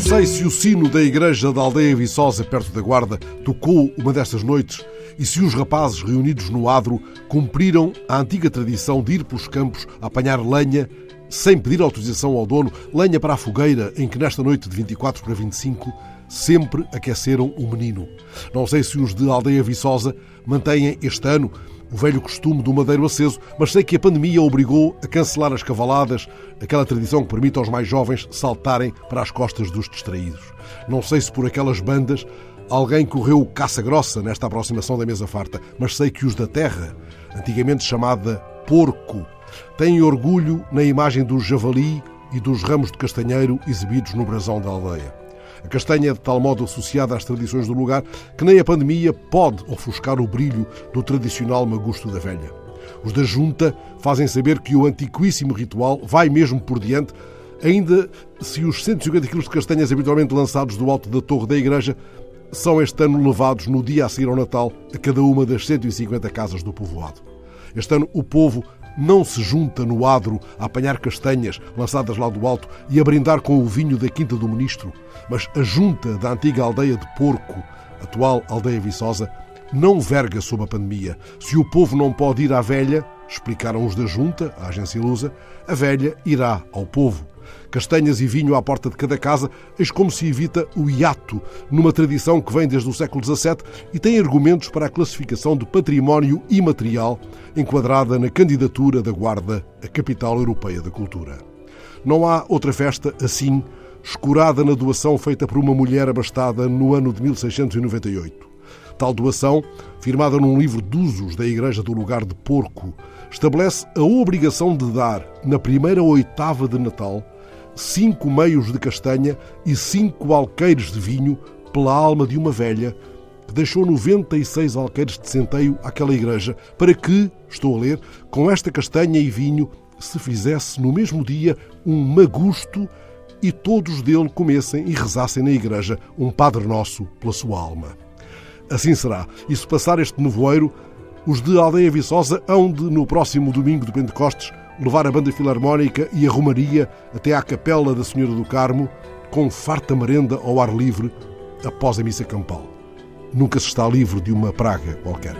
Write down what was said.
sei se o sino da igreja da aldeia Viçosa, perto da Guarda, tocou uma destas noites e se os rapazes reunidos no adro cumpriram a antiga tradição de ir pelos campos apanhar lenha sem pedir autorização ao dono, lenha para a fogueira em que nesta noite de 24 para 25 sempre aqueceram o menino. Não sei se os de Aldeia Viçosa mantêm este ano o velho costume do madeiro aceso, mas sei que a pandemia obrigou a cancelar as cavaladas, aquela tradição que permite aos mais jovens saltarem para as costas dos distraídos. Não sei se por aquelas bandas alguém correu caça-grossa nesta aproximação da mesa farta, mas sei que os da terra, antigamente chamada porco, têm orgulho na imagem do javali e dos ramos de castanheiro exibidos no brasão da aldeia. A castanha é de tal modo associada às tradições do lugar que nem a pandemia pode ofuscar o brilho do tradicional magusto da velha. Os da junta fazem saber que o antiquíssimo ritual vai mesmo por diante, ainda se os 150 kg de castanhas habitualmente lançados do alto da torre da igreja são este ano levados no dia a seguir ao Natal a cada uma das 150 casas do povoado. Este ano o povo não se junta no adro a apanhar castanhas lançadas lá do alto e a brindar com o vinho da Quinta do Ministro, mas a junta da antiga aldeia de Porco, atual aldeia Viçosa, não verga sob a pandemia. Se o povo não pode ir à velha, explicaram os da junta, a agência Lusa, a velha irá ao povo castanhas e vinho à porta de cada casa, eis como se evita o hiato, numa tradição que vem desde o século XVII e tem argumentos para a classificação de património imaterial, enquadrada na candidatura da Guarda à Capital Europeia da Cultura. Não há outra festa assim, escurada na doação feita por uma mulher abastada no ano de 1698. Tal doação, firmada num livro de usos da Igreja do Lugar de Porco, estabelece a obrigação de dar, na primeira oitava de Natal, cinco meios de castanha e cinco alqueires de vinho pela alma de uma velha que deixou 96 alqueires de centeio àquela igreja para que, estou a ler, com esta castanha e vinho se fizesse no mesmo dia um magusto e todos dele comessem e rezassem na igreja um Padre Nosso pela sua alma. Assim será. E se passar este nevoeiro, os de Aldeia Viçosa hão de, no próximo domingo de Pentecostes, levar a banda filarmónica e a romaria até à Capela da Senhora do Carmo, com farta merenda ao ar livre após a missa campal. Nunca se está livre de uma praga qualquer.